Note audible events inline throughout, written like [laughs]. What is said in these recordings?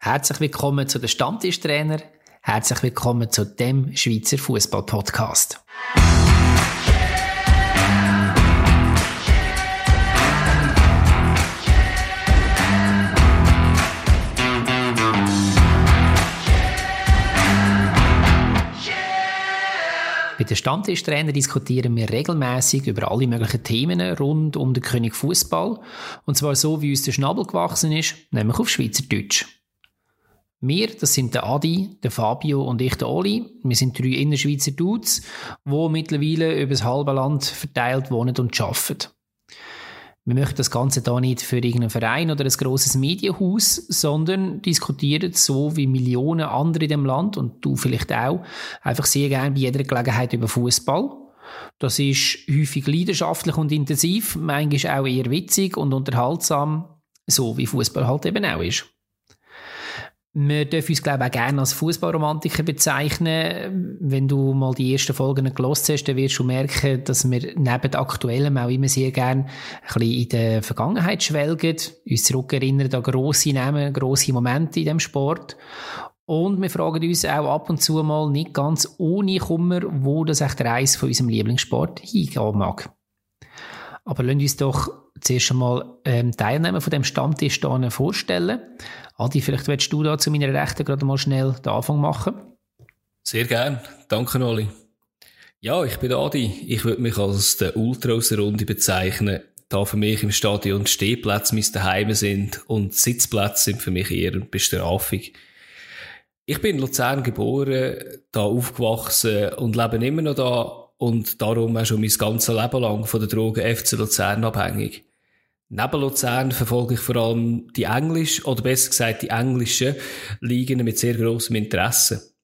Herzlich willkommen zu den Stammtischtrainer. Herzlich willkommen zu dem Schweizer Fußball Podcast. Bei den Stammtischtrainer diskutieren wir regelmäßig über alle möglichen Themen rund um den König Fußball und zwar so, wie uns der Schnabel gewachsen ist, nämlich auf Schweizerdeutsch. Wir, das sind der Adi, der Fabio und ich, der Oli. Wir sind drei Innerschweizer Dudes, die mittlerweile über das halbe Land verteilt wohnen und arbeiten. Wir möchten das Ganze da nicht für irgendeinen Verein oder ein grosses Medienhaus, sondern diskutieren so wie Millionen andere in dem Land und du vielleicht auch, einfach sehr gerne bei jeder Gelegenheit über Fußball. Das ist häufig leidenschaftlich und intensiv, manchmal auch eher witzig und unterhaltsam, so wie Fußball halt eben auch ist. Wir dürfen uns, glaube ich, auch gerne als Fußballromantiker bezeichnen. Wenn du mal die ersten Folgen gelost hast, dann wirst du merken, dass wir neben Aktuellem auch immer sehr gerne ein bisschen in der Vergangenheit schwelgen, uns zurückerinnern an grosse Namen, grosse Momente in dem Sport. Und wir fragen uns auch ab und zu mal nicht ganz ohne Kummer, wo das echt der Reis von unserem Lieblingssport hingehen mag. Aber lasst uns doch zuerst einmal ähm, Teilnehmer von dem Stammtisch hier vorstellen. Adi, vielleicht willst du da zu meiner Rechten gerade mal schnell den Anfang machen? Sehr gern. Danke, Oli. Ja, ich bin Adi. Ich würde mich als der Ultra aus der Runde bezeichnen. Da für mich im Stadion Stehplätze mein Daheim sind und Sitzplätze sind für mich eher eine Bestrafung. Ich bin in Luzern geboren, da aufgewachsen und lebe immer noch da und darum auch schon mein ganzes Leben lang von der Drogen FC Luzern abhängig. Neben Luzern verfolge ich vor allem die englisch oder besser gesagt die englischen Ligen mit sehr grossem Interesse.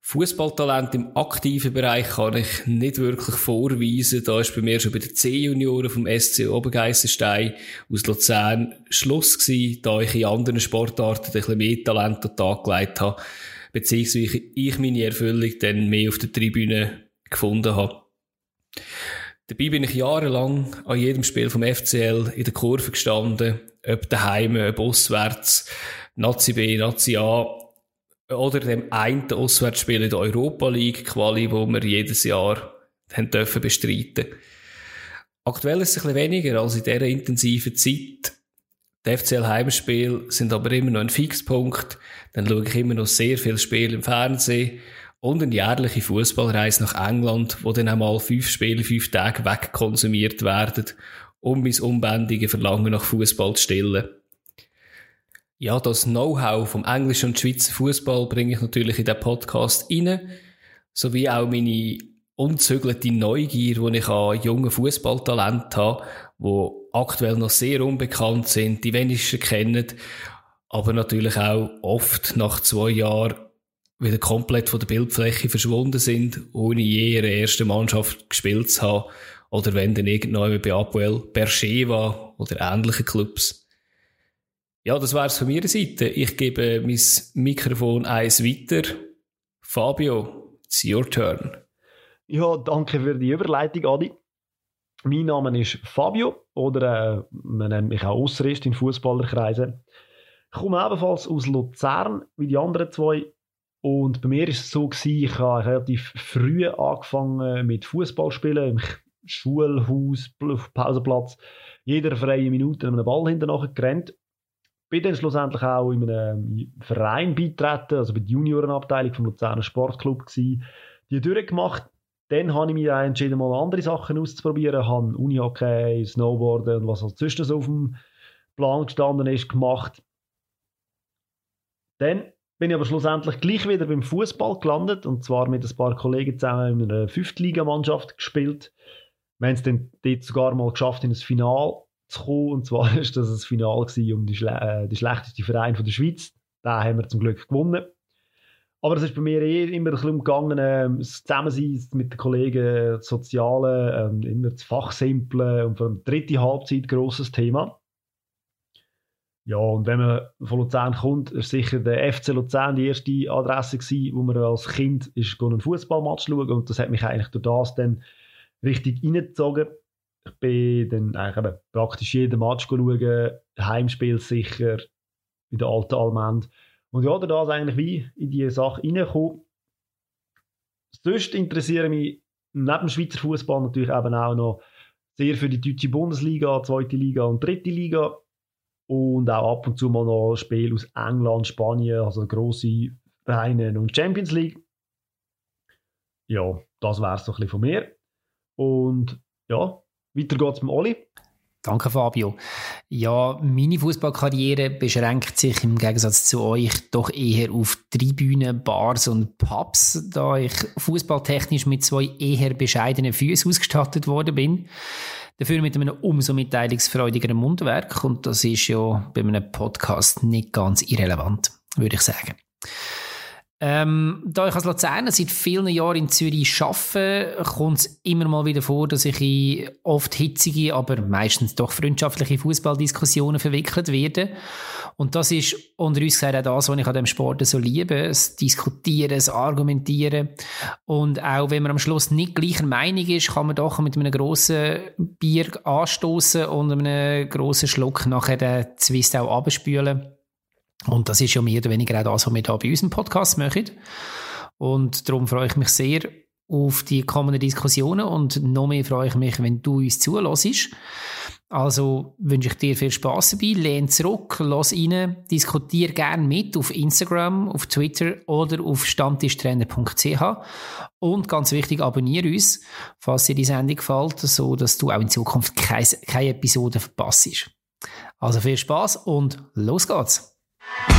Fußballtalent im aktiven Bereich kann ich nicht wirklich vorweisen. Da ist bei mir schon bei den C-Junioren vom SC Obergeissenstein aus Luzern Schluss gewesen, da ich in anderen Sportarten ein bisschen mehr Talent an den Tag gelegt habe, beziehungsweise ich meine Erfüllung dann mehr auf der Tribüne gefunden habe. Dabei bin ich jahrelang an jedem Spiel vom FCL in der Kurve gestanden, ob daheim, ob auswärts, Nazi B, Nazi A, oder dem einen Auswärtsspiel in der Europa League Quali, wo wir jedes Jahr haben dürfen bestreiten. Aktuell ist es ein bisschen weniger als in dieser intensiven Zeit. Die FCL Heimspiele sind aber immer noch ein Fixpunkt. Dann schaue ich immer noch sehr viele Spiele im Fernsehen und eine jährliche Fußballreise nach England, wo dann einmal fünf Spiele, fünf Tage wegkonsumiert werden, um mein unbändige Verlangen nach Fußball zu stillen. Ja, das Know-how vom englischen und Schweizer Fußball bringe ich natürlich in den Podcast rein, sowie auch meine unzügelte Neugier, die ich an jungen Fußballtalenten habe, die aktuell noch sehr unbekannt sind, die wenigsten kennen, aber natürlich auch oft nach zwei Jahren wieder komplett von der Bildfläche verschwunden sind, ohne je ihre erste Mannschaft gespielt zu haben. Oder wenn dann irgendwann bei Apoel Bercheva oder ähnliche Clubs. Ja, das wär's von meiner Seite. Ich gebe mein Mikrofon eins weiter. Fabio, it's your turn. Ja, danke für die Überleitung, Adi. Mein Name ist Fabio oder äh, man nennt mich auch Ausrist in Fußballerkreisen. Ich komme ebenfalls aus Luzern, wie die anderen zwei und bei mir war es so gewesen, ich habe relativ früh angefangen mit Fußballspielen im Schulhaus, Pausenplatz, jeder freie Minute einem Ball hinterher gerannt. Bin dann schlussendlich auch in einem Verein beitreten, also bei der Juniorenabteilung vom Luzerner Sportclub gewesen, die durchgemacht. Dann habe ich mich entschieden, mal andere Sachen auszuprobieren, habe Unihockey, Snowboarden und was halt sonst so auf dem Plan gestanden ist, gemacht. Dann bin ich aber schlussendlich gleich wieder beim Fußball gelandet und zwar mit ein paar Kollegen zusammen in einer Fünftligamannschaft gespielt. Wir haben es dann dort sogar mal geschafft, in ein Finale zu kommen. Und zwar [laughs] war das ein Finale um die, Schle äh, die schlechteste Verein von der Schweiz. Da haben wir zum Glück gewonnen. Aber es ist bei mir eher immer ein bisschen umgegangen, äh, das Zusammensein mit den Kollegen, das Soziale, äh, immer das Fachsimpeln und vor allem die dritte Halbzeit grosses Thema. Ja, und wenn man von Luzern kommt, ist sicher der FC Luzern die erste Adresse gewesen, wo man als Kind ist einen Fußballmatch schauen und das hat mich eigentlich durch das dann richtig reingezogen. Ich bin dann eigentlich praktisch jeden Match schauen, Heimspiel sicher, bei der alten Almend. Und ja, da ist eigentlich wie in diese Sache reingekommen. Sonst interessiere mich neben dem Schweizer Fußball natürlich eben auch noch sehr für die deutsche Bundesliga, zweite Liga und dritte Liga. Und auch ab und zu mal noch Spiele aus England, Spanien, also grosse Vereine und Champions League. Ja, das wäre es so ein bisschen von mir. Und ja, weiter geht's mit Oli. Danke, Fabio. Ja, meine Fußballkarriere beschränkt sich im Gegensatz zu euch doch eher auf Tribünen, Bars und Pubs, da ich fußballtechnisch mit zwei eher bescheidenen Füßen ausgestattet worden bin. Dafür mit einem umso mitteilungsfreudigeren Mundwerk und das ist ja bei einem Podcast nicht ganz irrelevant, würde ich sagen. Ähm, da ich als Luzerner seit vielen Jahren in Zürich arbeite, kommt es immer mal wieder vor, dass ich in oft hitzige, aber meistens doch freundschaftliche Fußballdiskussionen verwickelt werde. Und das ist unter uns gesagt auch das, was ich an dem Sport so liebe. Das Diskutieren, das Argumentieren. Und auch wenn man am Schluss nicht gleicher Meinung ist, kann man doch mit einem grossen Bier anstoßen und einem grossen Schluck nachher den Zwist auch abspülen. Und das ist ja mehr oder weniger auch das, was wir hier bei unserem Podcast machen. Und darum freue ich mich sehr auf die kommenden Diskussionen und noch mehr freue ich mich, wenn du uns zulässt. Also wünsche ich dir viel Spaß dabei, lehn zurück, lass rein, diskutier gerne mit auf Instagram, auf Twitter oder auf stammtischtrainer.ch und ganz wichtig, abonniere uns, falls dir die Sendung gefällt, so dass du auch in Zukunft keine, keine Episode verpasst. Also viel Spaß und los geht's! Yeah.